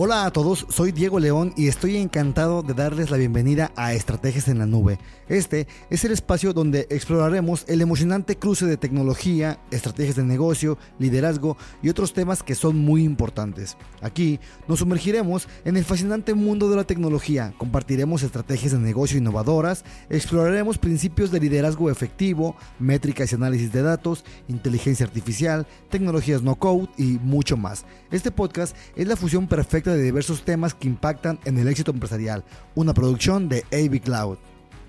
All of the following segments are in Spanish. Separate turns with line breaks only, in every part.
Hola a todos, soy Diego León y estoy encantado de darles la bienvenida a Estrategias en la Nube. Este es el espacio donde exploraremos el emocionante cruce de tecnología, estrategias de negocio, liderazgo y otros temas que son muy importantes. Aquí nos sumergiremos en el fascinante mundo de la tecnología, compartiremos estrategias de negocio innovadoras, exploraremos principios de liderazgo efectivo, métricas y análisis de datos, inteligencia artificial, tecnologías no code y mucho más. Este podcast es la fusión perfecta de diversos temas que impactan en el éxito empresarial, una producción de AV Cloud.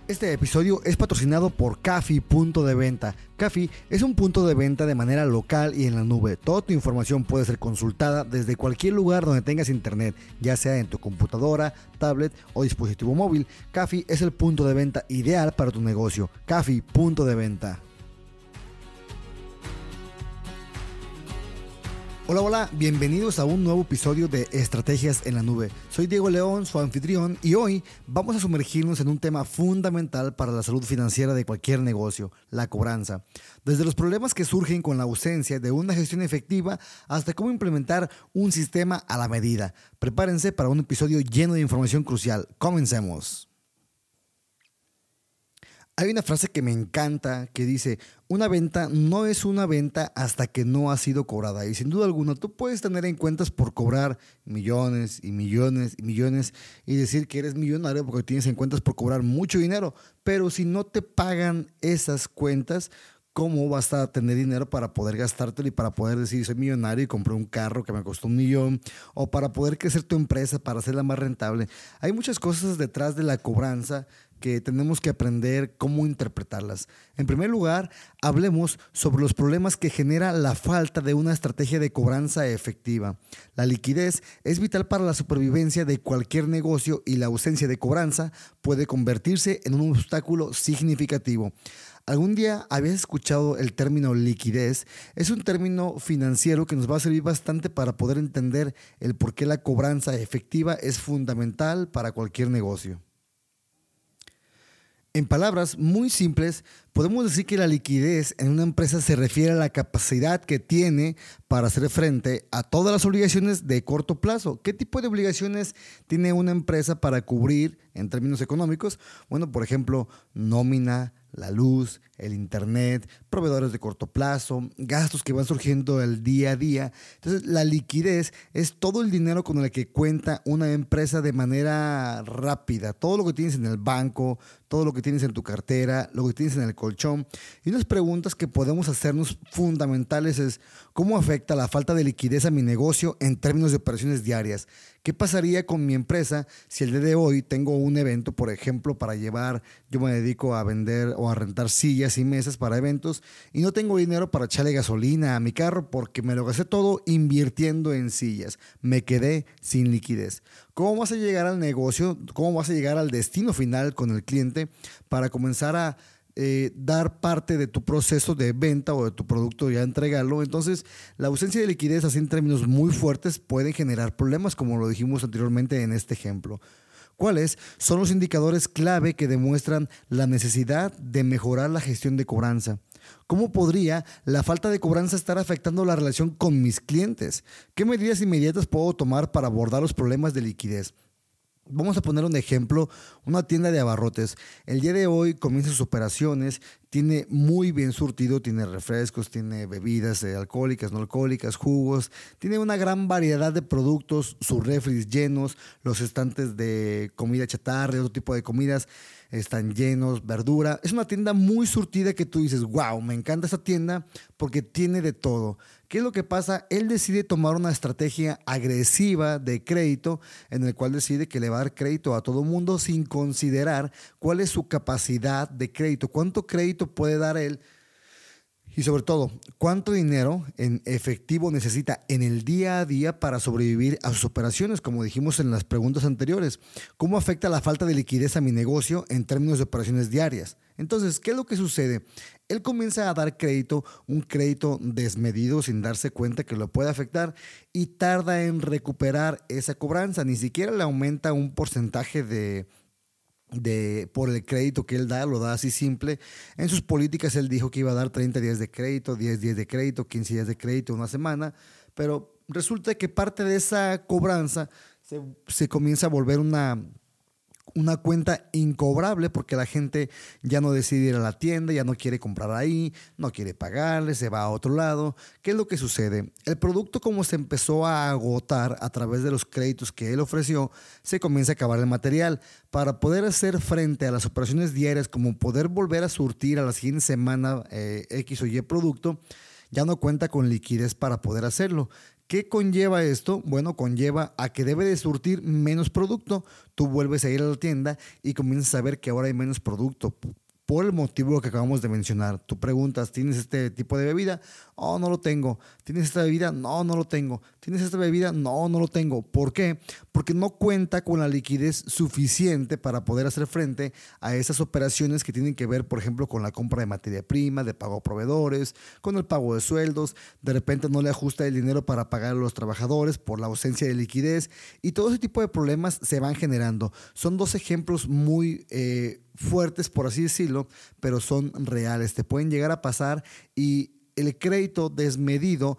Este episodio es patrocinado por Cafi Punto de Venta. Cafi es un punto de venta de manera local y en la nube. Toda tu información puede ser consultada desde cualquier lugar donde tengas internet, ya sea en tu computadora, tablet o dispositivo móvil. Cafi es el punto de venta ideal para tu negocio. Cafi Punto de Venta. Hola, hola, bienvenidos a un nuevo episodio de Estrategias en la Nube. Soy Diego León, su anfitrión, y hoy vamos a sumergirnos en un tema fundamental para la salud financiera de cualquier negocio, la cobranza. Desde los problemas que surgen con la ausencia de una gestión efectiva hasta cómo implementar un sistema a la medida. Prepárense para un episodio lleno de información crucial. Comencemos. Hay una frase que me encanta que dice, una venta no es una venta hasta que no ha sido cobrada. Y sin duda alguna, tú puedes tener en cuentas por cobrar millones y millones y millones y decir que eres millonario porque tienes en cuentas por cobrar mucho dinero. Pero si no te pagan esas cuentas, ¿cómo vas a tener dinero para poder gastártelo y para poder decir soy millonario y compré un carro que me costó un millón o para poder crecer tu empresa, para hacerla más rentable? Hay muchas cosas detrás de la cobranza que tenemos que aprender cómo interpretarlas. En primer lugar, hablemos sobre los problemas que genera la falta de una estrategia de cobranza efectiva. La liquidez es vital para la supervivencia de cualquier negocio y la ausencia de cobranza puede convertirse en un obstáculo significativo. ¿Algún día habías escuchado el término liquidez? Es un término financiero que nos va a servir bastante para poder entender el por qué la cobranza efectiva es fundamental para cualquier negocio. En palabras muy simples, podemos decir que la liquidez en una empresa se refiere a la capacidad que tiene para hacer frente a todas las obligaciones de corto plazo. ¿Qué tipo de obligaciones tiene una empresa para cubrir en términos económicos? Bueno, por ejemplo, nómina, la luz, el internet, proveedores de corto plazo, gastos que van surgiendo el día a día. Entonces, la liquidez es todo el dinero con el que cuenta una empresa de manera rápida. Todo lo que tienes en el banco, todo lo que tienes en tu cartera, lo que tienes en el colchón. Y unas preguntas que podemos hacernos fundamentales es, ¿cómo afecta la falta de liquidez a mi negocio en términos de operaciones diarias? ¿Qué pasaría con mi empresa si el día de hoy tengo un evento, por ejemplo, para llevar, yo me dedico a vender o a rentar sillas y mesas para eventos y no tengo dinero para echarle gasolina a mi carro porque me lo gasté todo invirtiendo en sillas. Me quedé sin liquidez. ¿Cómo vas a llegar al negocio? ¿Cómo vas a llegar al destino final con el cliente para comenzar a eh, dar parte de tu proceso de venta o de tu producto y ya entregarlo. Entonces, la ausencia de liquidez, así en términos muy fuertes, puede generar problemas, como lo dijimos anteriormente en este ejemplo. ¿Cuáles son los indicadores clave que demuestran la necesidad de mejorar la gestión de cobranza? ¿Cómo podría la falta de cobranza estar afectando la relación con mis clientes? ¿Qué medidas inmediatas puedo tomar para abordar los problemas de liquidez? Vamos a poner un ejemplo, una tienda de abarrotes. El día de hoy comienza sus operaciones, tiene muy bien surtido, tiene refrescos, tiene bebidas eh, alcohólicas, no alcohólicas, jugos, tiene una gran variedad de productos, sus refris llenos, los estantes de comida chatarra, otro tipo de comidas están llenos, verdura. Es una tienda muy surtida que tú dices, wow, me encanta esta tienda porque tiene de todo. ¿Qué es lo que pasa? Él decide tomar una estrategia agresiva de crédito en el cual decide que le va a dar crédito a todo mundo sin considerar cuál es su capacidad de crédito, cuánto crédito puede dar él y sobre todo, ¿cuánto dinero en efectivo necesita en el día a día para sobrevivir a sus operaciones? Como dijimos en las preguntas anteriores, ¿cómo afecta la falta de liquidez a mi negocio en términos de operaciones diarias? Entonces, ¿qué es lo que sucede? Él comienza a dar crédito, un crédito desmedido sin darse cuenta que lo puede afectar y tarda en recuperar esa cobranza. Ni siquiera le aumenta un porcentaje de, de, por el crédito que él da, lo da así simple. En sus políticas él dijo que iba a dar 30 días de crédito, 10 días de crédito, 15 días de crédito, una semana, pero resulta que parte de esa cobranza se comienza a volver una una cuenta incobrable porque la gente ya no decide ir a la tienda, ya no quiere comprar ahí, no quiere pagarle, se va a otro lado. ¿Qué es lo que sucede? El producto como se empezó a agotar a través de los créditos que él ofreció, se comienza a acabar el material. Para poder hacer frente a las operaciones diarias, como poder volver a surtir a la siguiente semana eh, X o Y producto, ya no cuenta con liquidez para poder hacerlo. ¿Qué conlleva esto? Bueno, conlleva a que debe de surtir menos producto. Tú vuelves a ir a la tienda y comienzas a ver que ahora hay menos producto por el motivo que acabamos de mencionar. Tú preguntas, ¿tienes este tipo de bebida? Oh, no lo tengo. ¿Tienes esta bebida? No, no lo tengo. ¿Tienes esta bebida? No, no lo tengo. ¿Por qué? Porque no cuenta con la liquidez suficiente para poder hacer frente a esas operaciones que tienen que ver, por ejemplo, con la compra de materia prima, de pago a proveedores, con el pago de sueldos. De repente no le ajusta el dinero para pagar a los trabajadores por la ausencia de liquidez. Y todo ese tipo de problemas se van generando. Son dos ejemplos muy... Eh, fuertes, por así decirlo, pero son reales. Te pueden llegar a pasar y el crédito desmedido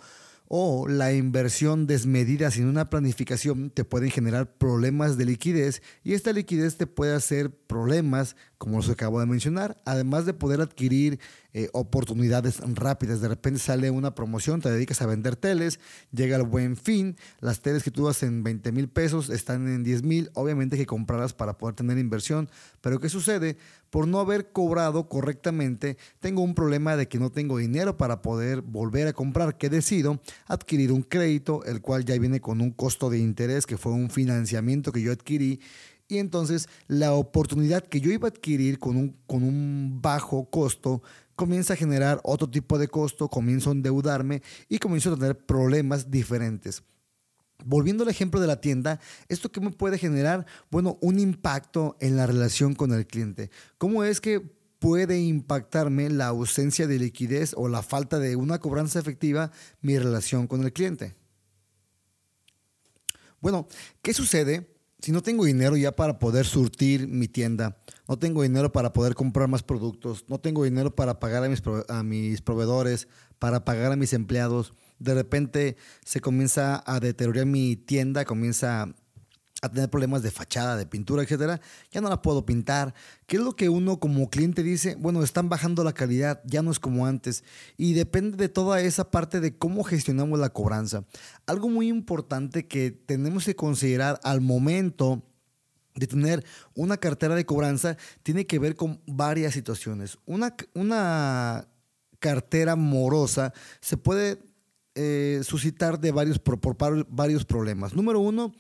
o la inversión desmedida sin una planificación te pueden generar problemas de liquidez y esta liquidez te puede hacer problemas, como los acabo de mencionar, además de poder adquirir eh, oportunidades rápidas. De repente sale una promoción, te dedicas a vender teles, llega el buen fin, las teles que tú das en 20 mil pesos están en 10 mil, obviamente que comprarlas para poder tener inversión, pero ¿qué sucede? Por no haber cobrado correctamente, tengo un problema de que no tengo dinero para poder volver a comprar, que decido adquirir un crédito, el cual ya viene con un costo de interés, que fue un financiamiento que yo adquirí y entonces la oportunidad que yo iba a adquirir con un, con un bajo costo comienza a generar otro tipo de costo, comienzo a endeudarme y comienzo a tener problemas diferentes. Volviendo al ejemplo de la tienda, ¿esto qué me puede generar? Bueno, un impacto en la relación con el cliente. ¿Cómo es que puede impactarme la ausencia de liquidez o la falta de una cobranza efectiva mi relación con el cliente? Bueno, ¿qué sucede si no tengo dinero ya para poder surtir mi tienda? no tengo dinero para poder comprar más productos, no tengo dinero para pagar a mis, a mis proveedores, para pagar a mis empleados. De repente se comienza a deteriorar mi tienda, comienza a tener problemas de fachada, de pintura, etcétera, ya no la puedo pintar. ¿Qué es lo que uno como cliente dice? Bueno, están bajando la calidad, ya no es como antes. Y depende de toda esa parte de cómo gestionamos la cobranza. Algo muy importante que tenemos que considerar al momento de tener una cartera de cobranza tiene que ver con varias situaciones. Una, una cartera morosa se puede eh, suscitar de varios, por, varios problemas. Número uno,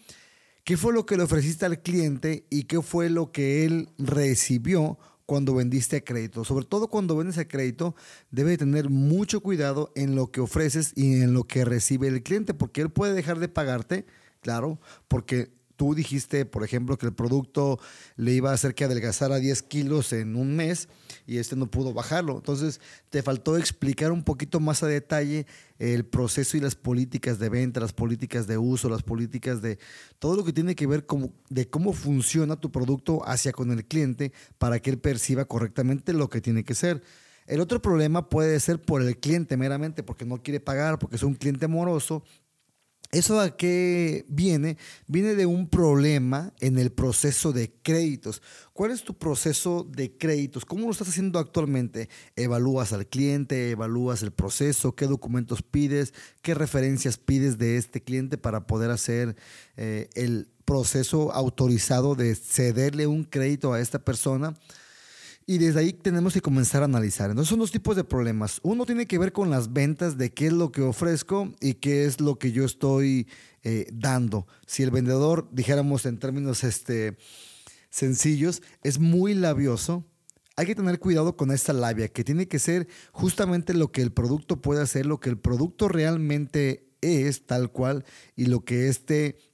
¿qué fue lo que le ofreciste al cliente y qué fue lo que él recibió cuando vendiste a crédito? Sobre todo cuando vendes a crédito, debe tener mucho cuidado en lo que ofreces y en lo que recibe el cliente, porque él puede dejar de pagarte, claro, porque tú dijiste, por ejemplo, que el producto le iba a hacer que adelgazara 10 kilos en un mes y este no pudo bajarlo. Entonces, te faltó explicar un poquito más a detalle el proceso y las políticas de venta, las políticas de uso, las políticas de todo lo que tiene que ver con, de cómo funciona tu producto hacia con el cliente para que él perciba correctamente lo que tiene que ser. El otro problema puede ser por el cliente meramente, porque no quiere pagar, porque es un cliente moroso ¿Eso a qué viene? Viene de un problema en el proceso de créditos. ¿Cuál es tu proceso de créditos? ¿Cómo lo estás haciendo actualmente? ¿Evalúas al cliente? ¿Evalúas el proceso? ¿Qué documentos pides? ¿Qué referencias pides de este cliente para poder hacer eh, el proceso autorizado de cederle un crédito a esta persona? Y desde ahí tenemos que comenzar a analizar. Entonces son dos tipos de problemas. Uno tiene que ver con las ventas de qué es lo que ofrezco y qué es lo que yo estoy eh, dando. Si el vendedor, dijéramos en términos este, sencillos, es muy labioso, hay que tener cuidado con esta labia, que tiene que ser justamente lo que el producto puede hacer, lo que el producto realmente es, tal cual, y lo que este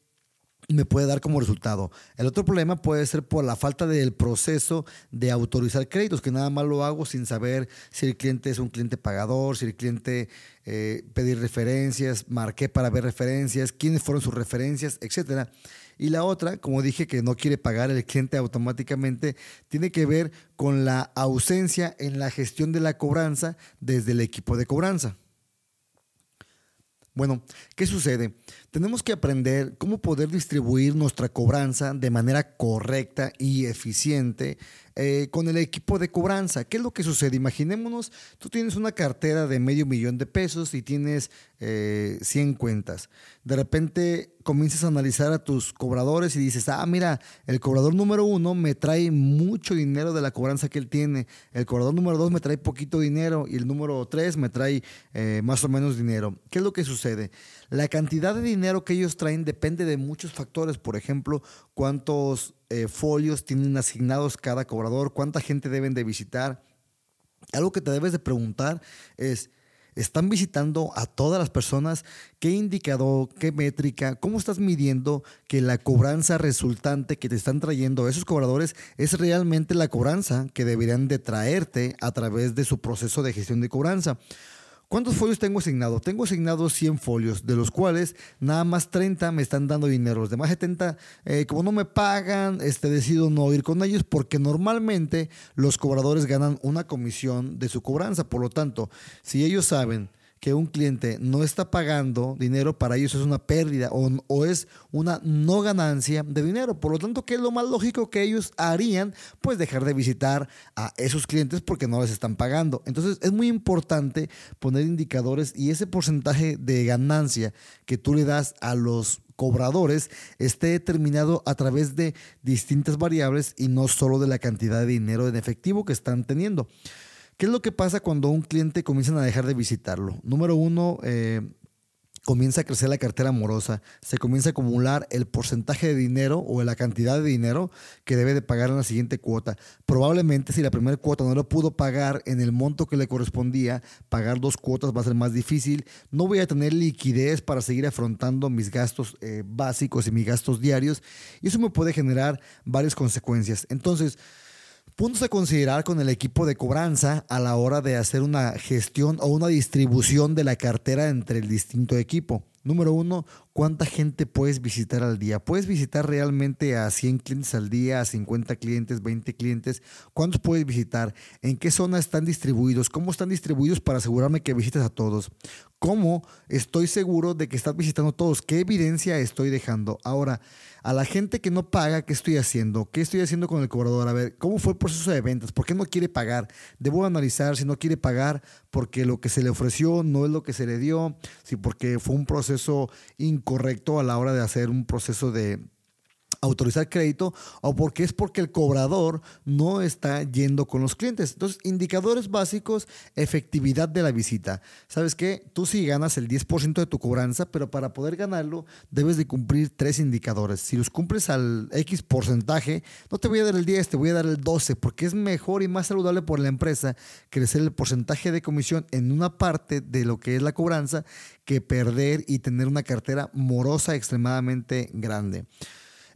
me puede dar como resultado. El otro problema puede ser por la falta del proceso de autorizar créditos, que nada más lo hago sin saber si el cliente es un cliente pagador, si el cliente eh, pedir referencias, marqué para ver referencias, quiénes fueron sus referencias, etc. Y la otra, como dije, que no quiere pagar el cliente automáticamente, tiene que ver con la ausencia en la gestión de la cobranza desde el equipo de cobranza. Bueno, ¿qué sucede? Tenemos que aprender cómo poder distribuir nuestra cobranza de manera correcta y eficiente eh, con el equipo de cobranza. ¿Qué es lo que sucede? Imaginémonos, tú tienes una cartera de medio millón de pesos y tienes 100 eh, cuentas. De repente comienzas a analizar a tus cobradores y dices, ah, mira, el cobrador número uno me trae mucho dinero de la cobranza que él tiene, el cobrador número dos me trae poquito dinero y el número tres me trae eh, más o menos dinero. ¿Qué es lo que sucede? La cantidad de dinero que ellos traen depende de muchos factores, por ejemplo, cuántos eh, folios tienen asignados cada cobrador, cuánta gente deben de visitar. Algo que te debes de preguntar es, ¿están visitando a todas las personas? ¿Qué indicador, qué métrica, cómo estás midiendo que la cobranza resultante que te están trayendo esos cobradores es realmente la cobranza que deberían de traerte a través de su proceso de gestión de cobranza? ¿Cuántos folios tengo asignado? Tengo asignados 100 folios, de los cuales nada más 30 me están dando dinero. Los demás 70, eh, como no me pagan, este, decido no ir con ellos porque normalmente los cobradores ganan una comisión de su cobranza. Por lo tanto, si ellos saben que un cliente no está pagando dinero, para ellos es una pérdida o, es una no ganancia de dinero. Por lo tanto, ¿qué es lo más lógico que ellos harían? Pues dejar de visitar a esos clientes porque no les están pagando. Entonces, es muy importante poner indicadores y ese porcentaje de ganancia que tú le das a los cobradores esté determinado a través de distintas variables y no solo de la cantidad de dinero en efectivo que están teniendo. ¿Qué es lo que pasa cuando un cliente comienza a dejar de visitarlo? Número uno, eh, comienza a crecer la cartera amorosa, se comienza a acumular el porcentaje de dinero o la cantidad de dinero que debe de pagar en la siguiente cuota. Probablemente si la primera cuota no lo pudo pagar en el monto que le correspondía, pagar dos cuotas va a ser más difícil. No voy a tener liquidez para seguir afrontando mis gastos eh, básicos y mis gastos diarios y eso me puede generar varias consecuencias. Entonces, Puntos a considerar con el equipo de cobranza a la hora de hacer una gestión o una distribución de la cartera entre el distinto equipo. Número uno, ¿cuánta gente puedes visitar al día? ¿Puedes visitar realmente a 100 clientes al día, a 50 clientes, 20 clientes? ¿Cuántos puedes visitar? ¿En qué zona están distribuidos? ¿Cómo están distribuidos para asegurarme que visites a todos? ¿Cómo estoy seguro de que estás visitando a todos? ¿Qué evidencia estoy dejando? Ahora, a la gente que no paga, ¿qué estoy haciendo? ¿Qué estoy haciendo con el cobrador? A ver, ¿cómo fue el proceso de ventas? ¿Por qué no quiere pagar? Debo analizar si no quiere pagar porque lo que se le ofreció no es lo que se le dio, si porque fue un proceso incorrecto a la hora de hacer un proceso de autorizar crédito o porque es porque el cobrador no está yendo con los clientes. Entonces, indicadores básicos, efectividad de la visita. ¿Sabes qué? Tú sí ganas el 10% de tu cobranza, pero para poder ganarlo debes de cumplir tres indicadores. Si los cumples al X porcentaje, no te voy a dar el 10, te voy a dar el 12, porque es mejor y más saludable por la empresa crecer el porcentaje de comisión en una parte de lo que es la cobranza que perder y tener una cartera morosa extremadamente grande.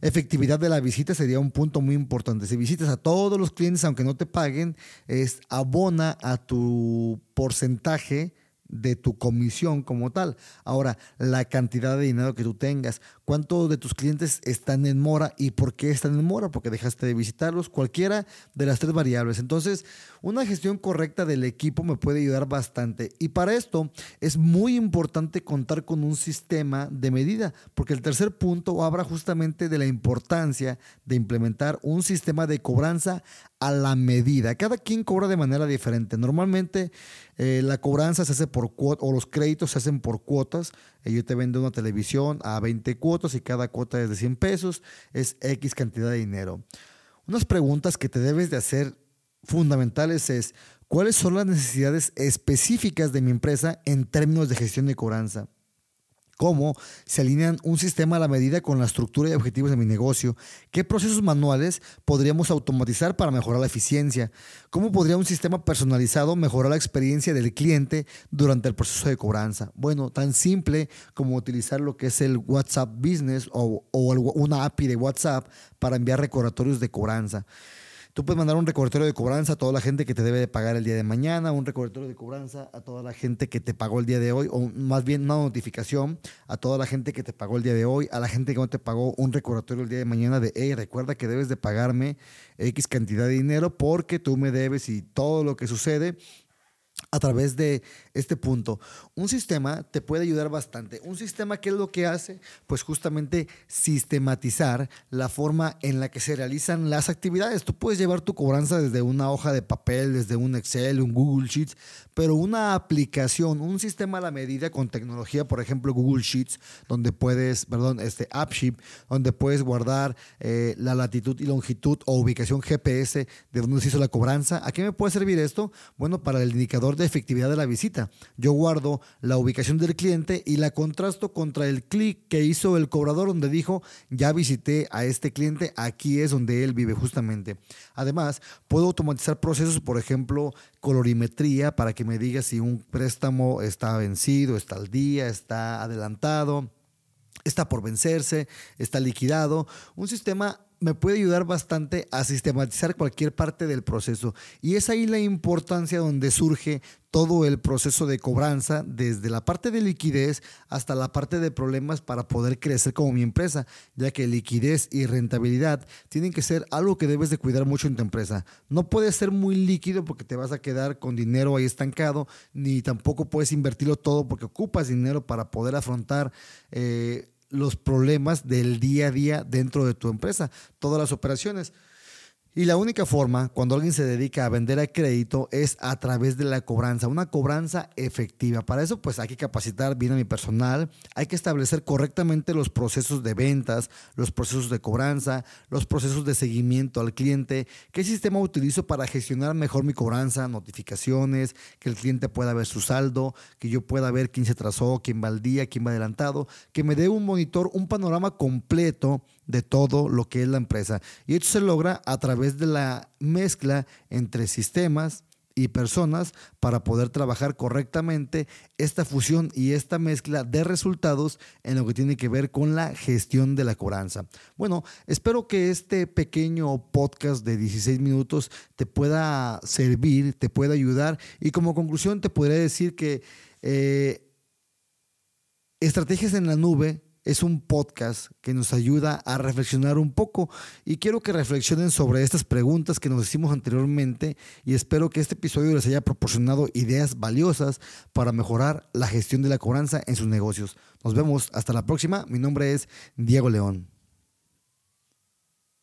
Efectividad de la visita sería un punto muy importante. Si visitas a todos los clientes, aunque no te paguen, es abona a tu porcentaje de tu comisión como tal. Ahora, la cantidad de dinero que tú tengas, cuántos de tus clientes están en mora y por qué están en mora, porque dejaste de visitarlos, cualquiera de las tres variables. Entonces, una gestión correcta del equipo me puede ayudar bastante. Y para esto es muy importante contar con un sistema de medida, porque el tercer punto habla justamente de la importancia de implementar un sistema de cobranza a la medida. Cada quien cobra de manera diferente. Normalmente eh, la cobranza se hace por cuotas o los créditos se hacen por cuotas. Eh, yo te vendo una televisión a 20 cuotas y cada cuota es de 100 pesos. Es X cantidad de dinero. Unas preguntas que te debes de hacer fundamentales es, ¿cuáles son las necesidades específicas de mi empresa en términos de gestión de cobranza? Cómo se alinean un sistema a la medida con la estructura y objetivos de mi negocio, qué procesos manuales podríamos automatizar para mejorar la eficiencia, cómo podría un sistema personalizado mejorar la experiencia del cliente durante el proceso de cobranza. Bueno, tan simple como utilizar lo que es el WhatsApp Business o, una API de WhatsApp para enviar recordatorios de cobranza. Tú puedes mandar un recordatorio de cobranza a toda la gente que te debe de pagar el día de mañana, un recordatorio de cobranza a toda la gente que te pagó el día de hoy, o más bien una notificación a toda la gente que te pagó el día de hoy, a la gente que no te pagó un recordatorio el día de mañana de, hey, recuerda que debes de pagarme X cantidad de dinero porque tú me debes y todo lo que sucede a través de este punto. Un sistema te puede ayudar bastante. Un sistema, ¿qué es lo que hace? Pues justamente sistematizar la forma en la que se realizan las actividades. Tú puedes llevar tu cobranza desde una hoja de papel, desde un Excel, un Google Sheets, pero una aplicación, un sistema a la medida con tecnología, por ejemplo, Google Sheets, donde puedes, perdón, este AppSheet, donde puedes guardar eh, la latitud y longitud o ubicación GPS de donde se hizo la cobranza. ¿A qué me puede servir esto? Bueno, para el de efectividad de la visita. Yo guardo la ubicación del cliente y la contrasto contra el clic que hizo el cobrador donde dijo, ya visité a este cliente, aquí es donde él vive justamente. Además, puedo automatizar procesos, por ejemplo, colorimetría para que me diga si un préstamo está vencido, está al día, está adelantado está por vencerse, está liquidado. Un sistema me puede ayudar bastante a sistematizar cualquier parte del proceso. Y es ahí la importancia donde surge todo el proceso de cobranza, desde la parte de liquidez hasta la parte de problemas para poder crecer como mi empresa, ya que liquidez y rentabilidad tienen que ser algo que debes de cuidar mucho en tu empresa. No puedes ser muy líquido porque te vas a quedar con dinero ahí estancado, ni tampoco puedes invertirlo todo porque ocupas dinero para poder afrontar eh, los problemas del día a día dentro de tu empresa, todas las operaciones. Y la única forma, cuando alguien se dedica a vender a crédito, es a través de la cobranza, una cobranza efectiva. Para eso, pues hay que capacitar bien a mi personal, hay que establecer correctamente los procesos de ventas, los procesos de cobranza, los procesos de seguimiento al cliente, qué sistema utilizo para gestionar mejor mi cobranza, notificaciones, que el cliente pueda ver su saldo, que yo pueda ver quién se trazó, quién va al día, quién va adelantado, que me dé un monitor, un panorama completo de todo lo que es la empresa. Y esto se logra a través de la mezcla entre sistemas y personas para poder trabajar correctamente esta fusión y esta mezcla de resultados en lo que tiene que ver con la gestión de la cobranza. Bueno, espero que este pequeño podcast de 16 minutos te pueda servir, te pueda ayudar y como conclusión te podría decir que eh, estrategias en la nube es un podcast que nos ayuda a reflexionar un poco y quiero que reflexionen sobre estas preguntas que nos hicimos anteriormente y espero que este episodio les haya proporcionado ideas valiosas para mejorar la gestión de la cobranza en sus negocios. Nos vemos hasta la próxima. Mi nombre es Diego León.